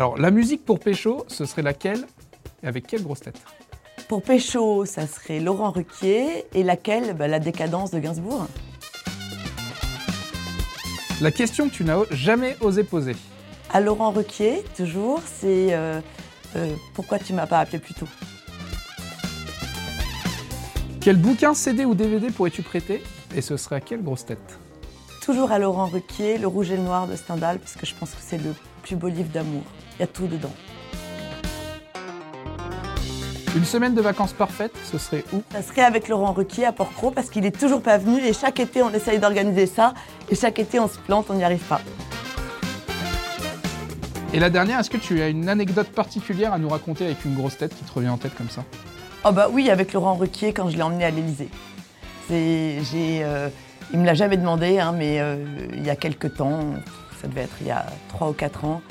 Alors, la musique pour Pécho, ce serait laquelle et avec quelle grosse tête? Pour Pécho, ça serait Laurent Ruquier et laquelle? Bah, La décadence de Gainsbourg. La question que tu n'as jamais osé poser. À Laurent Ruquier, toujours, c'est euh, euh, pourquoi tu m'as pas appelé plus tôt? Quel bouquin, CD ou DVD pourrais-tu prêter? Et ce serait à quelle grosse tête? Toujours à Laurent Ruquier, Le Rouge et le Noir de Stendhal, parce que je pense que c'est le plus beau livre d'amour. Il y a tout dedans. Une semaine de vacances parfaite, ce serait où? Ça serait avec Laurent Ruquier à Port-Cros, parce qu'il est toujours pas venu, et chaque été on essaye d'organiser ça, et chaque été on se plante, on n'y arrive pas. Et la dernière, est-ce que tu as une anecdote particulière à nous raconter avec une grosse tête qui te revient en tête comme ça? Oh bah oui, avec Laurent Ruquier quand je l'ai emmené à l'Élysée. C'est, j'ai, euh, il me l'a jamais demandé, hein, mais euh, il y a quelques temps, ça devait être il y a trois ou quatre ans,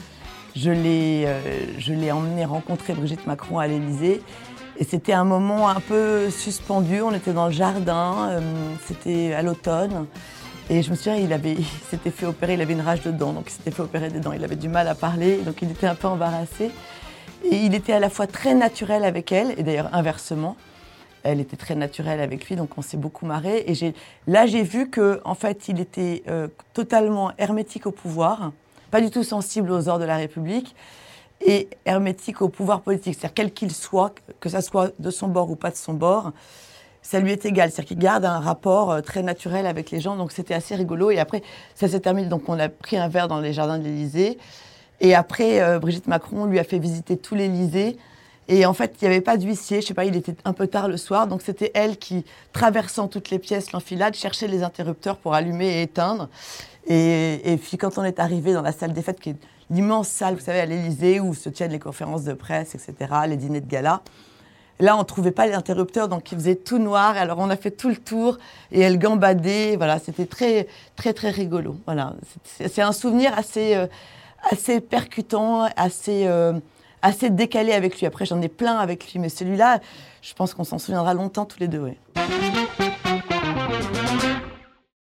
je l'ai, euh, je l'ai emmené rencontrer Brigitte Macron à l'Élysée. Et c'était un moment un peu suspendu. On était dans le jardin, euh, c'était à l'automne. Et je me souviens, il, avait, il s'était fait opérer, il avait une rage de dents, donc il s'était fait opérer des dents. Il avait du mal à parler, donc il était un peu embarrassé. Et il était à la fois très naturel avec elle, et d'ailleurs inversement. Elle était très naturelle avec lui, donc on s'est beaucoup marré. Et là, j'ai vu que, en fait, il était euh, totalement hermétique au pouvoir, pas du tout sensible aux ordres de la République, et hermétique au pouvoir politique. C'est-à-dire quel qu'il soit, que ça soit de son bord ou pas de son bord, ça lui est égal. C'est-à-dire qu'il garde un rapport euh, très naturel avec les gens. Donc c'était assez rigolo. Et après, ça s'est terminé. Donc on a pris un verre dans les jardins de l'Élysée. Et après, euh, Brigitte Macron lui a fait visiter tout l'Élysée. Et en fait, il n'y avait pas d'huissier. Je sais pas, il était un peu tard le soir. Donc c'était elle qui, traversant toutes les pièces, l'enfilade, cherchait les interrupteurs pour allumer et éteindre. Et, puis quand on est arrivé dans la salle des fêtes, qui est l'immense salle, vous savez, à l'Élysée, où se tiennent les conférences de presse, etc., les dîners de gala, Là, on ne trouvait pas l'interrupteur, donc il faisait tout noir. Alors, on a fait tout le tour et elle gambadait. Voilà, c'était très, très, très rigolo. Voilà, c'est c'est un souvenir assez, euh, assez percutant, assez, euh, assez décalé avec lui. Après, j'en ai plein avec lui, mais celui-là, je pense qu'on s'en souviendra longtemps tous les deux.